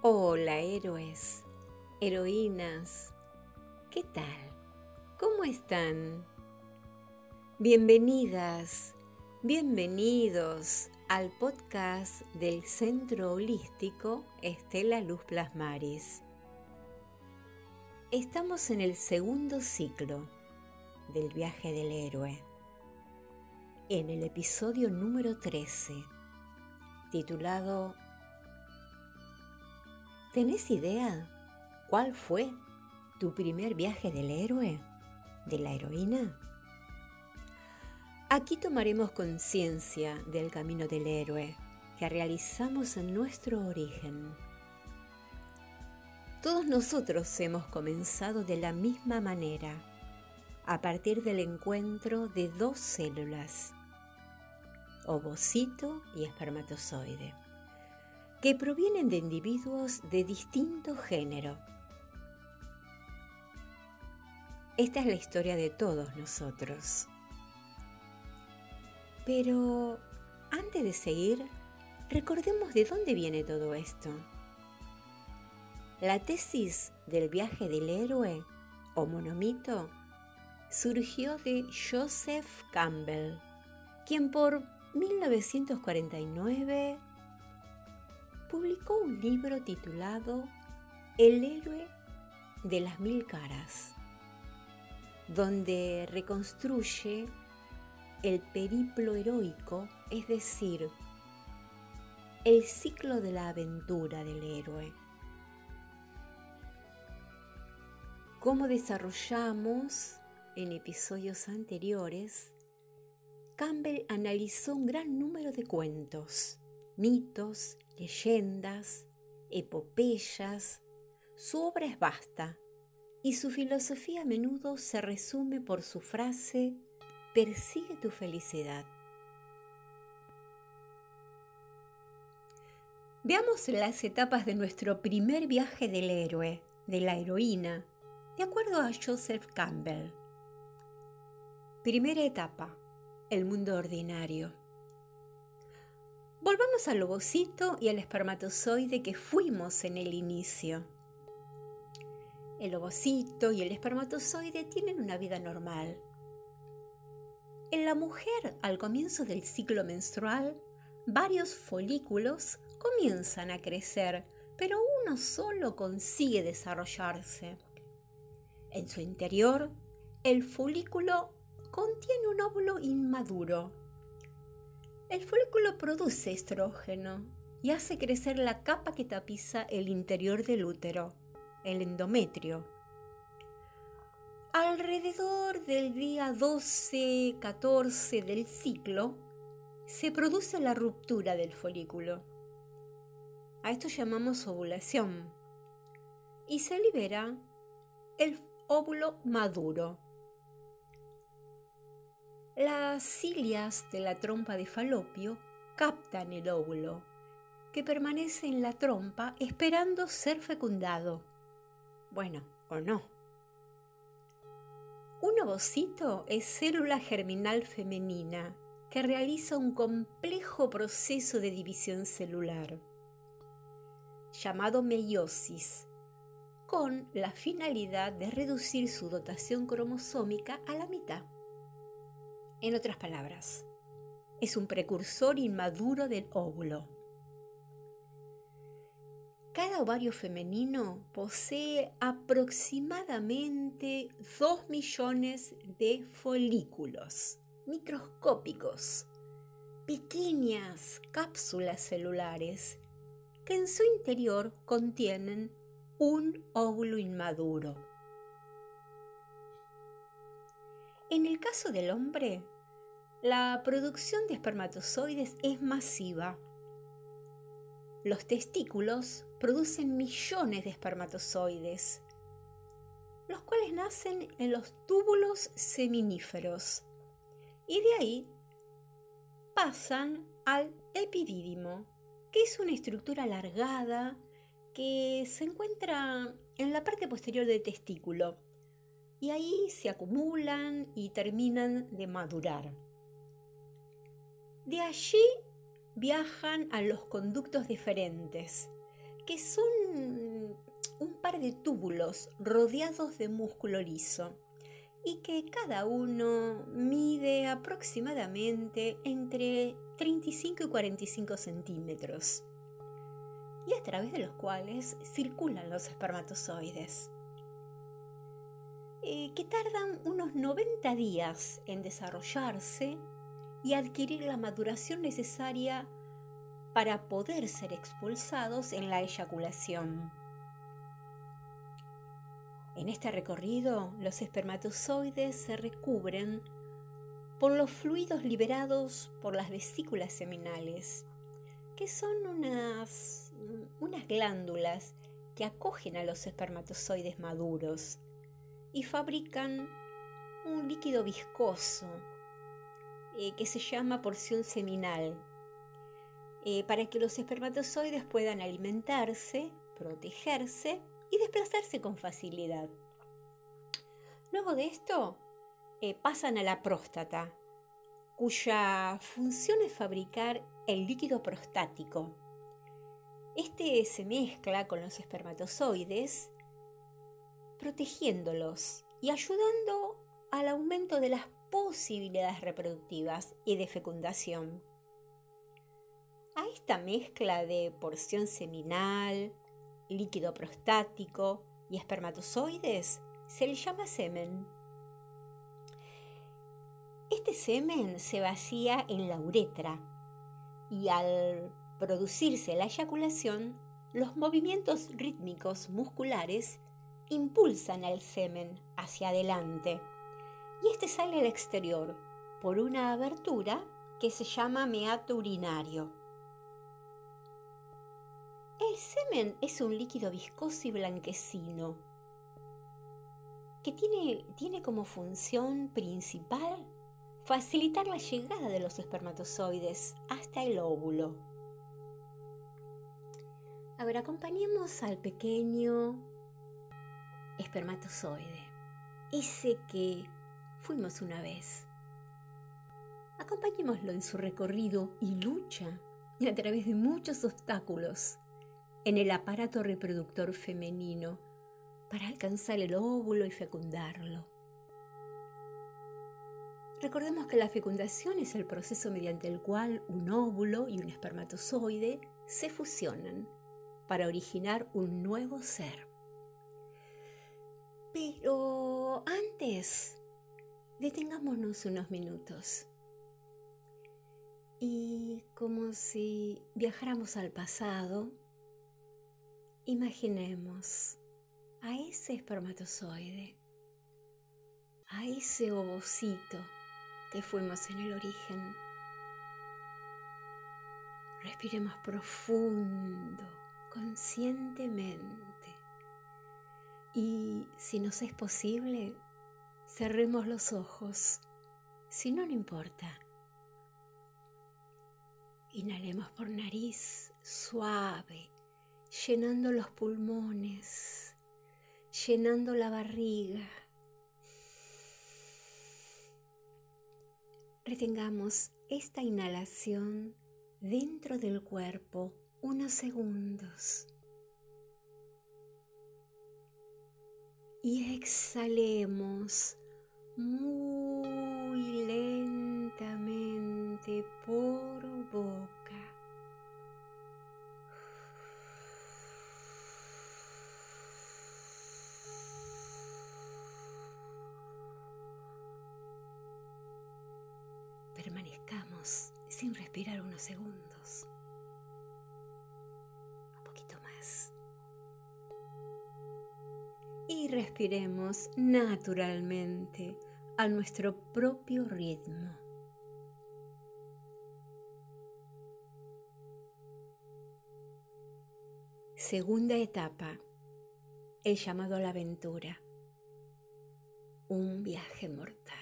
Hola héroes, heroínas, ¿qué tal? ¿Cómo están? Bienvenidas, bienvenidos al podcast del Centro Holístico Estela Luz Plasmaris. Estamos en el segundo ciclo del viaje del héroe, en el episodio número 13, titulado ¿Tenés idea cuál fue tu primer viaje del héroe, de la heroína? Aquí tomaremos conciencia del camino del héroe que realizamos en nuestro origen. Todos nosotros hemos comenzado de la misma manera, a partir del encuentro de dos células, ovocito y espermatozoide que provienen de individuos de distinto género. Esta es la historia de todos nosotros. Pero antes de seguir, recordemos de dónde viene todo esto. La tesis del viaje del héroe o monomito surgió de Joseph Campbell, quien por 1949 publicó un libro titulado El héroe de las mil caras, donde reconstruye el periplo heroico, es decir, el ciclo de la aventura del héroe. Como desarrollamos en episodios anteriores, Campbell analizó un gran número de cuentos, mitos leyendas, epopeyas. Su obra es vasta y su filosofía a menudo se resume por su frase, persigue tu felicidad. Veamos las etapas de nuestro primer viaje del héroe, de la heroína, de acuerdo a Joseph Campbell. Primera etapa, el mundo ordinario. Volvamos al ovocito y al espermatozoide que fuimos en el inicio. El ovocito y el espermatozoide tienen una vida normal. En la mujer, al comienzo del ciclo menstrual, varios folículos comienzan a crecer, pero uno solo consigue desarrollarse. En su interior, el folículo contiene un óvulo inmaduro el folículo produce estrógeno y hace crecer la capa que tapiza el interior del útero, el endometrio. Alrededor del día 12-14 del ciclo, se produce la ruptura del folículo. A esto llamamos ovulación. Y se libera el óvulo maduro, las cilias de la trompa de falopio captan el óvulo, que permanece en la trompa esperando ser fecundado. Bueno, o no. Un ovocito es célula germinal femenina que realiza un complejo proceso de división celular, llamado meiosis, con la finalidad de reducir su dotación cromosómica a la mitad. En otras palabras, es un precursor inmaduro del óvulo. Cada ovario femenino posee aproximadamente 2 millones de folículos microscópicos, pequeñas cápsulas celulares que en su interior contienen un óvulo inmaduro. En el caso del hombre, la producción de espermatozoides es masiva. Los testículos producen millones de espermatozoides, los cuales nacen en los túbulos seminíferos y de ahí pasan al epidídimo, que es una estructura alargada que se encuentra en la parte posterior del testículo y ahí se acumulan y terminan de madurar. De allí viajan a los conductos diferentes, que son un par de túbulos rodeados de músculo liso y que cada uno mide aproximadamente entre 35 y 45 centímetros y a través de los cuales circulan los espermatozoides, eh, que tardan unos 90 días en desarrollarse y adquirir la maduración necesaria para poder ser expulsados en la eyaculación. En este recorrido, los espermatozoides se recubren por los fluidos liberados por las vesículas seminales, que son unas, unas glándulas que acogen a los espermatozoides maduros y fabrican un líquido viscoso eh, que se llama porción seminal, eh, para que los espermatozoides puedan alimentarse, protegerse y desplazarse con facilidad. Luego de esto, eh, pasan a la próstata, cuya función es fabricar el líquido prostático. Este se mezcla con los espermatozoides, protegiéndolos y ayudando al aumento de las posibilidades reproductivas y de fecundación. A esta mezcla de porción seminal, líquido prostático y espermatozoides se le llama semen. Este semen se vacía en la uretra y al producirse la eyaculación, los movimientos rítmicos musculares impulsan al semen hacia adelante y este sale al exterior por una abertura que se llama meato urinario. El semen es un líquido viscoso y blanquecino que tiene, tiene como función principal facilitar la llegada de los espermatozoides hasta el óvulo. A ver, acompañemos al pequeño espermatozoide, ese que fuimos una vez. Acompañémoslo en su recorrido y lucha a través de muchos obstáculos en el aparato reproductor femenino para alcanzar el óvulo y fecundarlo. Recordemos que la fecundación es el proceso mediante el cual un óvulo y un espermatozoide se fusionan para originar un nuevo ser. Pero antes, detengámonos unos minutos y como si viajáramos al pasado, Imaginemos a ese espermatozoide, a ese ovocito que fuimos en el origen. Respiremos profundo, conscientemente. Y si nos es posible, cerremos los ojos. Si no, no importa. Inhalemos por nariz suave llenando los pulmones, llenando la barriga. Retengamos esta inhalación dentro del cuerpo unos segundos. Y exhalemos muy lentamente por boca. permanezcamos sin respirar unos segundos. Respiremos naturalmente a nuestro propio ritmo. Segunda etapa, el llamado a la aventura, un viaje mortal.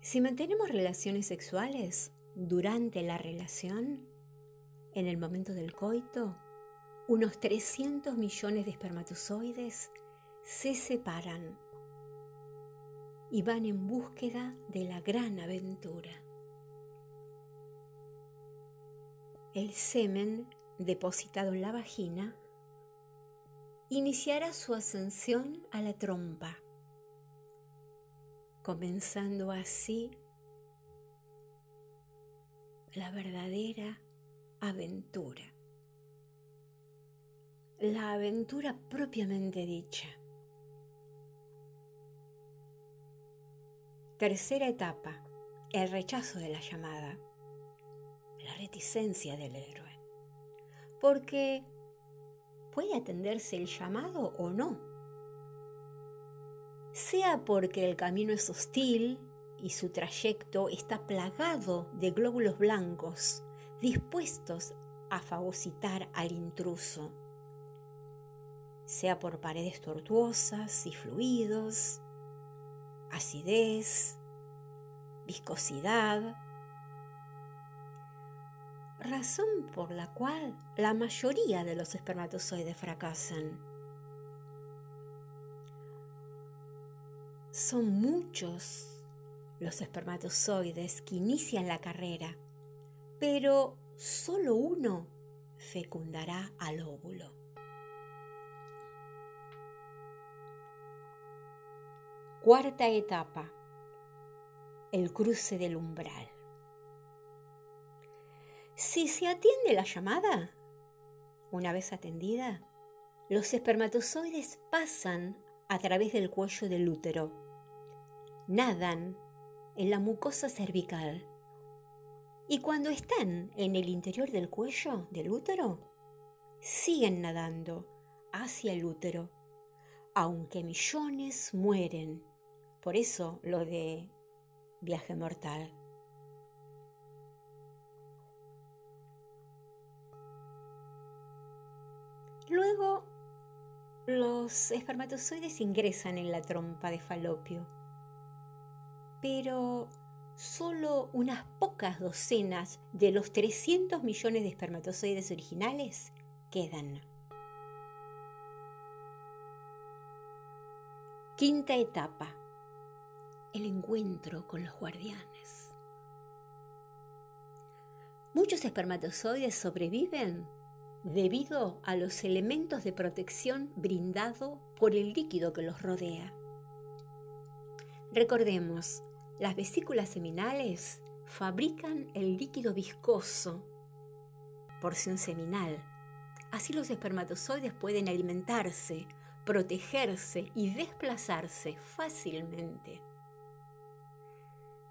Si mantenemos relaciones sexuales durante la relación, en el momento del coito, unos 300 millones de espermatozoides se separan y van en búsqueda de la gran aventura. el semen depositado en la vagina iniciará su ascensión a la trompa, comenzando así la verdadera aventura, la aventura propiamente dicha. Tercera etapa, el rechazo de la llamada, la reticencia del héroe. Porque puede atenderse el llamado o no. Sea porque el camino es hostil y su trayecto está plagado de glóbulos blancos dispuestos a fagocitar al intruso, sea por paredes tortuosas y fluidos, acidez, viscosidad, razón por la cual la mayoría de los espermatozoides fracasan. Son muchos los espermatozoides que inician la carrera, pero solo uno fecundará al óvulo. Cuarta etapa, el cruce del umbral. Si se atiende la llamada, una vez atendida, los espermatozoides pasan a través del cuello del útero, nadan en la mucosa cervical y cuando están en el interior del cuello del útero, siguen nadando hacia el útero, aunque millones mueren. Por eso lo de viaje mortal. Luego, los espermatozoides ingresan en la trompa de falopio, pero solo unas pocas docenas de los 300 millones de espermatozoides originales quedan. Quinta etapa. El encuentro con los guardianes. Muchos espermatozoides sobreviven debido a los elementos de protección brindado por el líquido que los rodea. Recordemos, las vesículas seminales fabrican el líquido viscoso, porción seminal. Así los espermatozoides pueden alimentarse, protegerse y desplazarse fácilmente.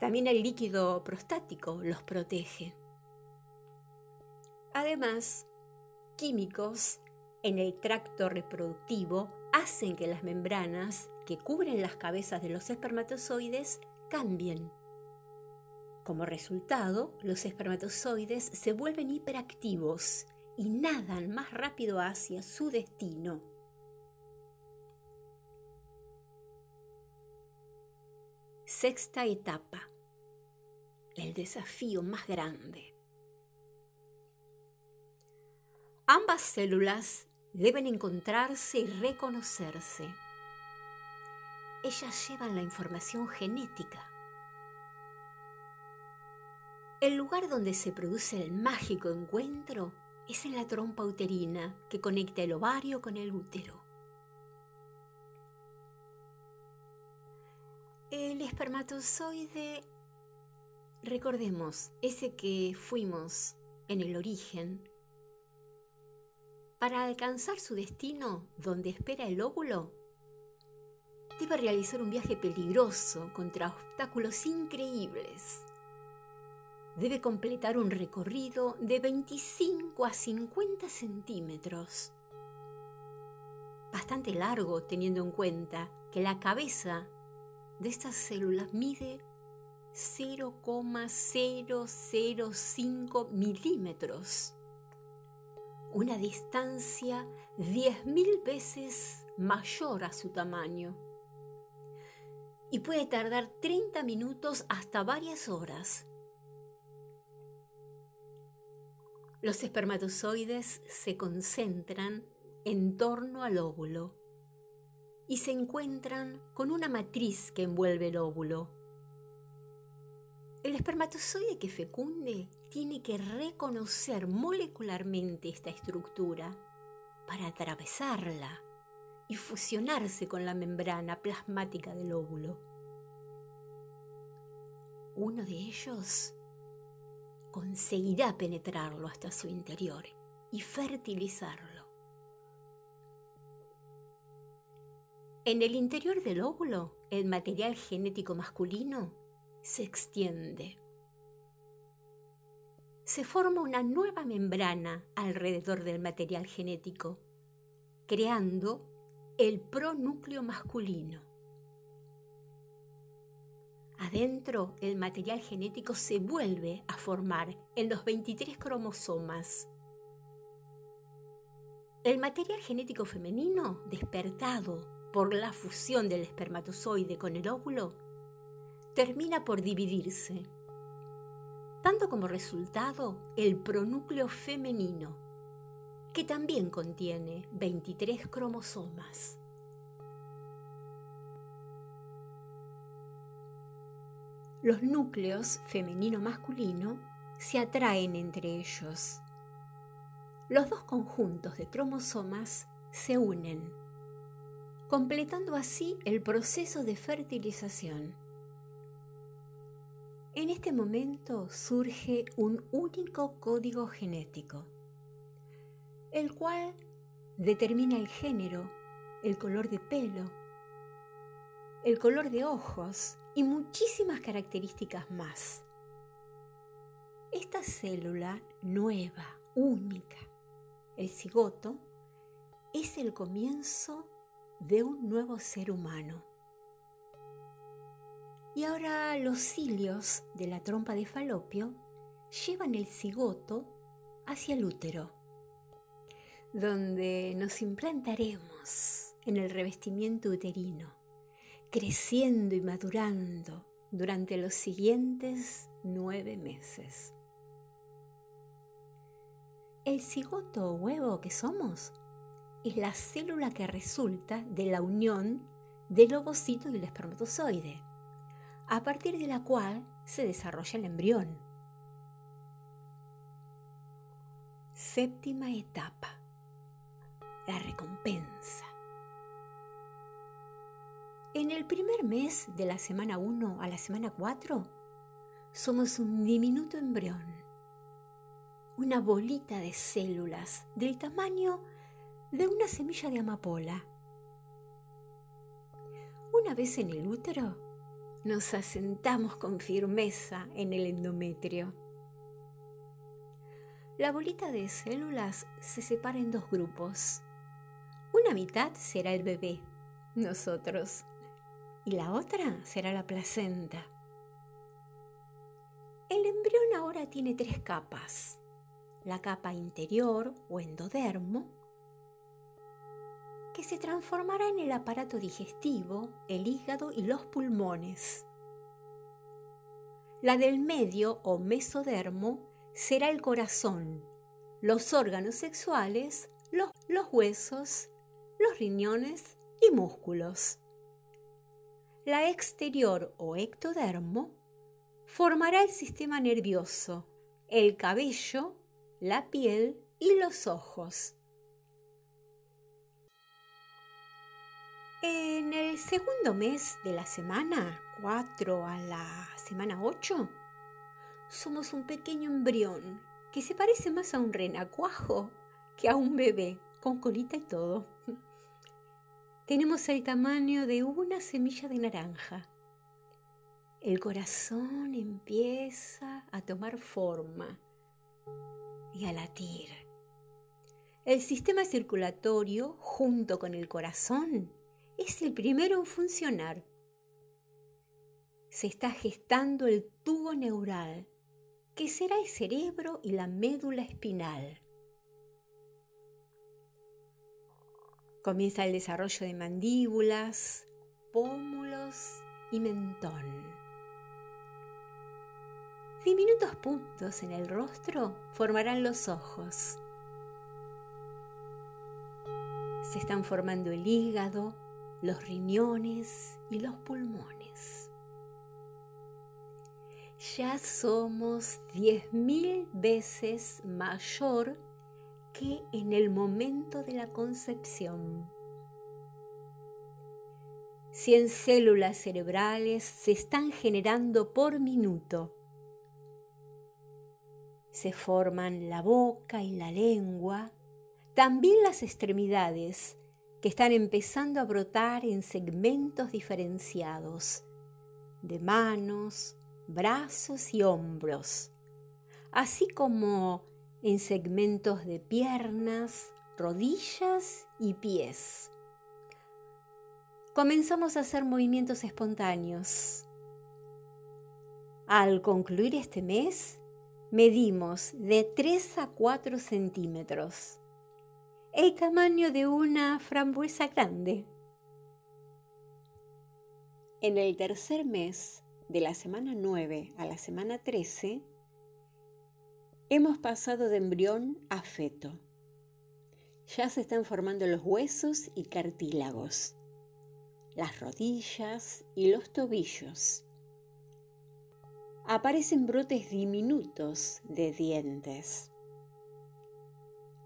También el líquido prostático los protege. Además, químicos en el tracto reproductivo hacen que las membranas que cubren las cabezas de los espermatozoides cambien. Como resultado, los espermatozoides se vuelven hiperactivos y nadan más rápido hacia su destino. Sexta etapa. El desafío más grande. Ambas células deben encontrarse y reconocerse ellas llevan la información genética. El lugar donde se produce el mágico encuentro es en la trompa uterina que conecta el ovario con el útero. El espermatozoide, recordemos, ese que fuimos en el origen, para alcanzar su destino donde espera el óvulo, debe realizar un viaje peligroso contra obstáculos increíbles. Debe completar un recorrido de 25 a 50 centímetros. Bastante largo teniendo en cuenta que la cabeza de estas células mide 0,005 milímetros. Una distancia 10.000 veces mayor a su tamaño y puede tardar 30 minutos hasta varias horas. Los espermatozoides se concentran en torno al óvulo y se encuentran con una matriz que envuelve el óvulo. El espermatozoide que fecunde tiene que reconocer molecularmente esta estructura para atravesarla y fusionarse con la membrana plasmática del óvulo. Uno de ellos conseguirá penetrarlo hasta su interior y fertilizarlo. En el interior del óvulo, el material genético masculino se extiende. Se forma una nueva membrana alrededor del material genético, creando el pronúcleo masculino. Adentro, el material genético se vuelve a formar en los 23 cromosomas. El material genético femenino, despertado por la fusión del espermatozoide con el óvulo, termina por dividirse, dando como resultado el pronúcleo femenino, que también contiene 23 cromosomas. Los núcleos femenino-masculino se atraen entre ellos. Los dos conjuntos de cromosomas se unen, completando así el proceso de fertilización. En este momento surge un único código genético, el cual determina el género, el color de pelo, el color de ojos y muchísimas características más. Esta célula nueva, única, el cigoto, es el comienzo de un nuevo ser humano. Y ahora los cilios de la trompa de falopio llevan el cigoto hacia el útero, donde nos implantaremos en el revestimiento uterino creciendo y madurando durante los siguientes nueve meses. El cigoto o huevo que somos es la célula que resulta de la unión del ovocito y el espermatozoide, a partir de la cual se desarrolla el embrión. Séptima etapa. La recompensa. En el primer mes de la semana 1 a la semana 4, somos un diminuto embrión, una bolita de células del tamaño de una semilla de amapola. Una vez en el útero, nos asentamos con firmeza en el endometrio. La bolita de células se separa en dos grupos. Una mitad será el bebé, nosotros, y la otra será la placenta. El embrión ahora tiene tres capas. La capa interior o endodermo, que se transformará en el aparato digestivo, el hígado y los pulmones. La del medio o mesodermo será el corazón, los órganos sexuales, los, los huesos, los riñones y músculos. La exterior o ectodermo formará el sistema nervioso, el cabello, la piel y los ojos. En el segundo mes de la semana, 4 a la semana 8, somos un pequeño embrión que se parece más a un renacuajo que a un bebé, con colita y todo tenemos el tamaño de una semilla de naranja. El corazón empieza a tomar forma y a latir. El sistema circulatorio, junto con el corazón, es el primero en funcionar. Se está gestando el tubo neural, que será el cerebro y la médula espinal. Comienza el desarrollo de mandíbulas, pómulos y mentón. Diminutos puntos en el rostro formarán los ojos. Se están formando el hígado, los riñones y los pulmones. ya somos diez mil veces mayor que en el momento de la concepción. Cien células cerebrales se están generando por minuto. Se forman la boca y la lengua, también las extremidades, que están empezando a brotar en segmentos diferenciados, de manos, brazos y hombros, así como en segmentos de piernas, rodillas y pies. Comenzamos a hacer movimientos espontáneos. Al concluir este mes, medimos de 3 a 4 centímetros, el tamaño de una frambuesa grande. En el tercer mes, de la semana 9 a la semana 13, hemos pasado de embrión a feto. Ya se están formando los huesos y cartílagos, las rodillas y los tobillos. Aparecen brotes diminutos de dientes.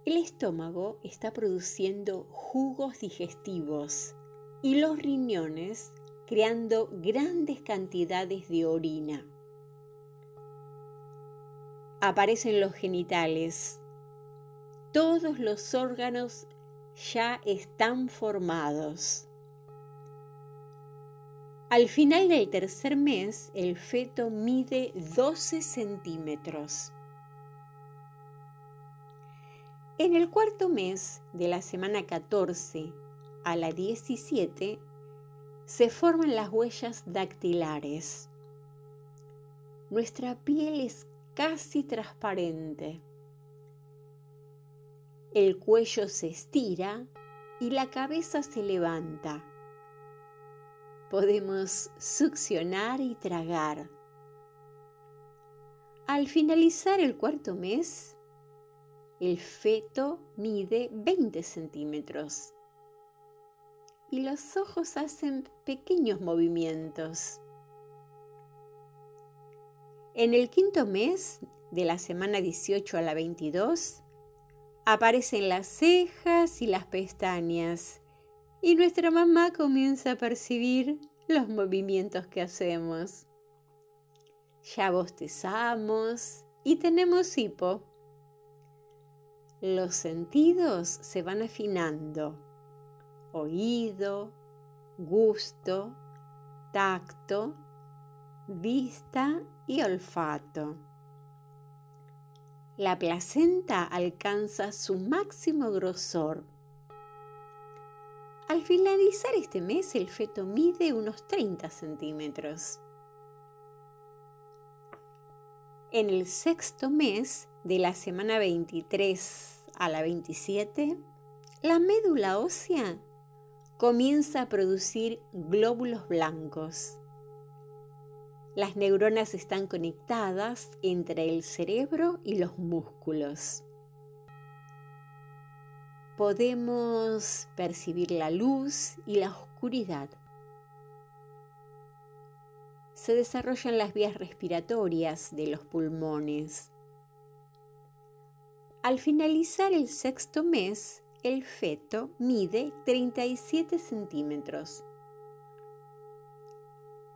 El estómago está produciendo jugos digestivos y los riñones creando grandes cantidades de orina. Aparecen los genitales. Todos los órganos ya están formados. Al final del tercer mes, el feto mide 12 centímetros. En el cuarto mes, de la semana 14 a la 17, se forman las huellas dactilares. Nuestra piel es casi transparente. El cuello se estira y la cabeza se levanta. Podemos succionar y tragar. Al finalizar el cuarto mes, el feto mide 20 centímetros y los ojos hacen pequeños movimientos. En el quinto mes, de la semana 18 a la 22, aparecen las cejas y las pestañas y nuestra mamá comienza a percibir los movimientos que hacemos. Ya bostezamos y tenemos hipo. Los sentidos se van afinando oído, gusto, tacto, vista y olfato. La placenta alcanza su máximo grosor. Al finalizar este mes el feto mide unos 30 centímetros. En el sexto mes de la semana 23 a la 27, la médula ósea comienza a producir glóbulos blancos. Las neuronas están conectadas entre el cerebro y los músculos. Podemos percibir la luz y la oscuridad. Se desarrollan las vías respiratorias de los pulmones. Al finalizar el sexto mes, el feto mide 37 centímetros.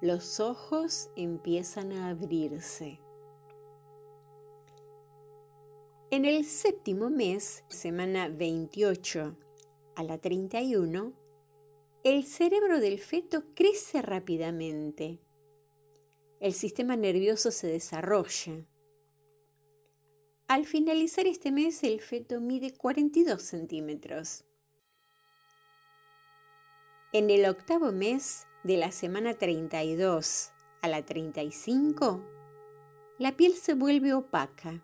Los ojos empiezan a abrirse. En el séptimo mes, semana 28 a la 31, el cerebro del feto crece rápidamente. El sistema nervioso se desarrolla. Al finalizar este mes, el feto mide 42 centímetros. En el octavo mes, de la semana 32 a la 35, la piel se vuelve opaca.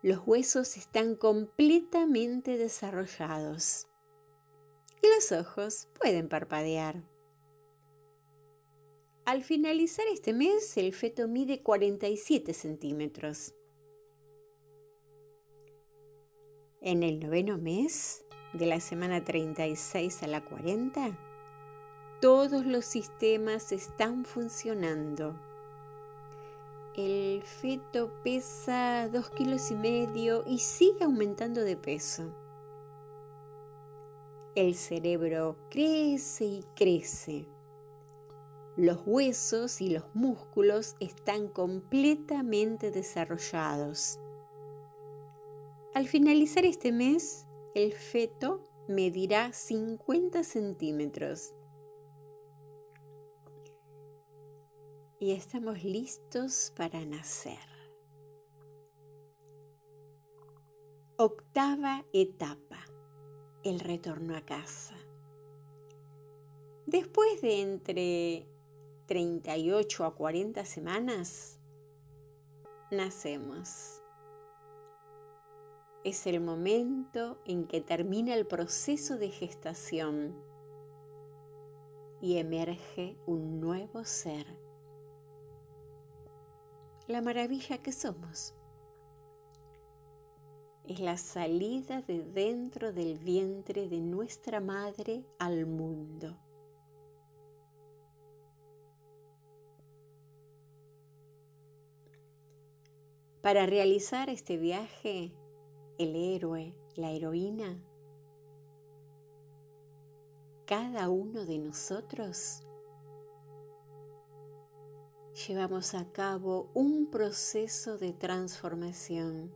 Los huesos están completamente desarrollados y los ojos pueden parpadear. Al finalizar este mes, el feto mide 47 centímetros. En el noveno mes, de la semana 36 a la 40, todos los sistemas están funcionando. El feto pesa dos kilos y medio y sigue aumentando de peso. El cerebro crece y crece. Los huesos y los músculos están completamente desarrollados. Al finalizar este mes, el feto medirá 50 centímetros. Y estamos listos para nacer. Octava etapa, el retorno a casa. Después de entre 38 a 40 semanas, nacemos. Es el momento en que termina el proceso de gestación y emerge un nuevo ser. La maravilla que somos es la salida de dentro del vientre de nuestra madre al mundo. Para realizar este viaje, el héroe, la heroína, cada uno de nosotros llevamos a cabo un proceso de transformación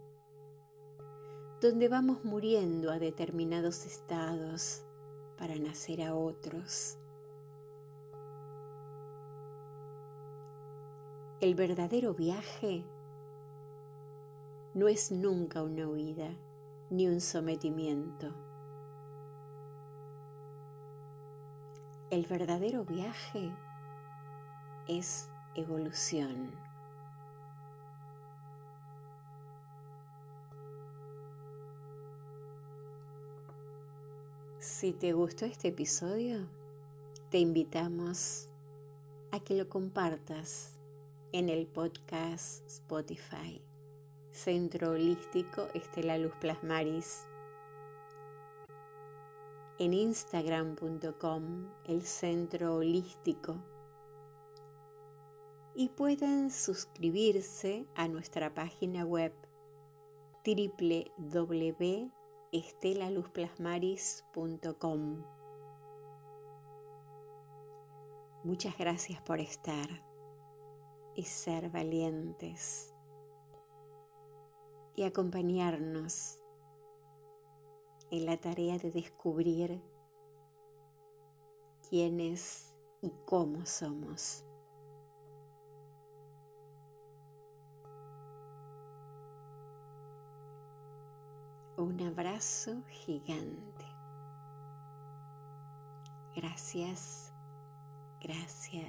donde vamos muriendo a determinados estados para nacer a otros. El verdadero viaje no es nunca una huida ni un sometimiento. El verdadero viaje es evolución. Si te gustó este episodio, te invitamos a que lo compartas en el podcast Spotify. Centro Holístico Estela Luz Plasmaris. En instagram.com, el Centro Holístico. Y pueden suscribirse a nuestra página web www.estelaluzplasmaris.com. Muchas gracias por estar y ser valientes y acompañarnos en la tarea de descubrir quiénes y cómo somos. Un abrazo gigante. Gracias, gracias.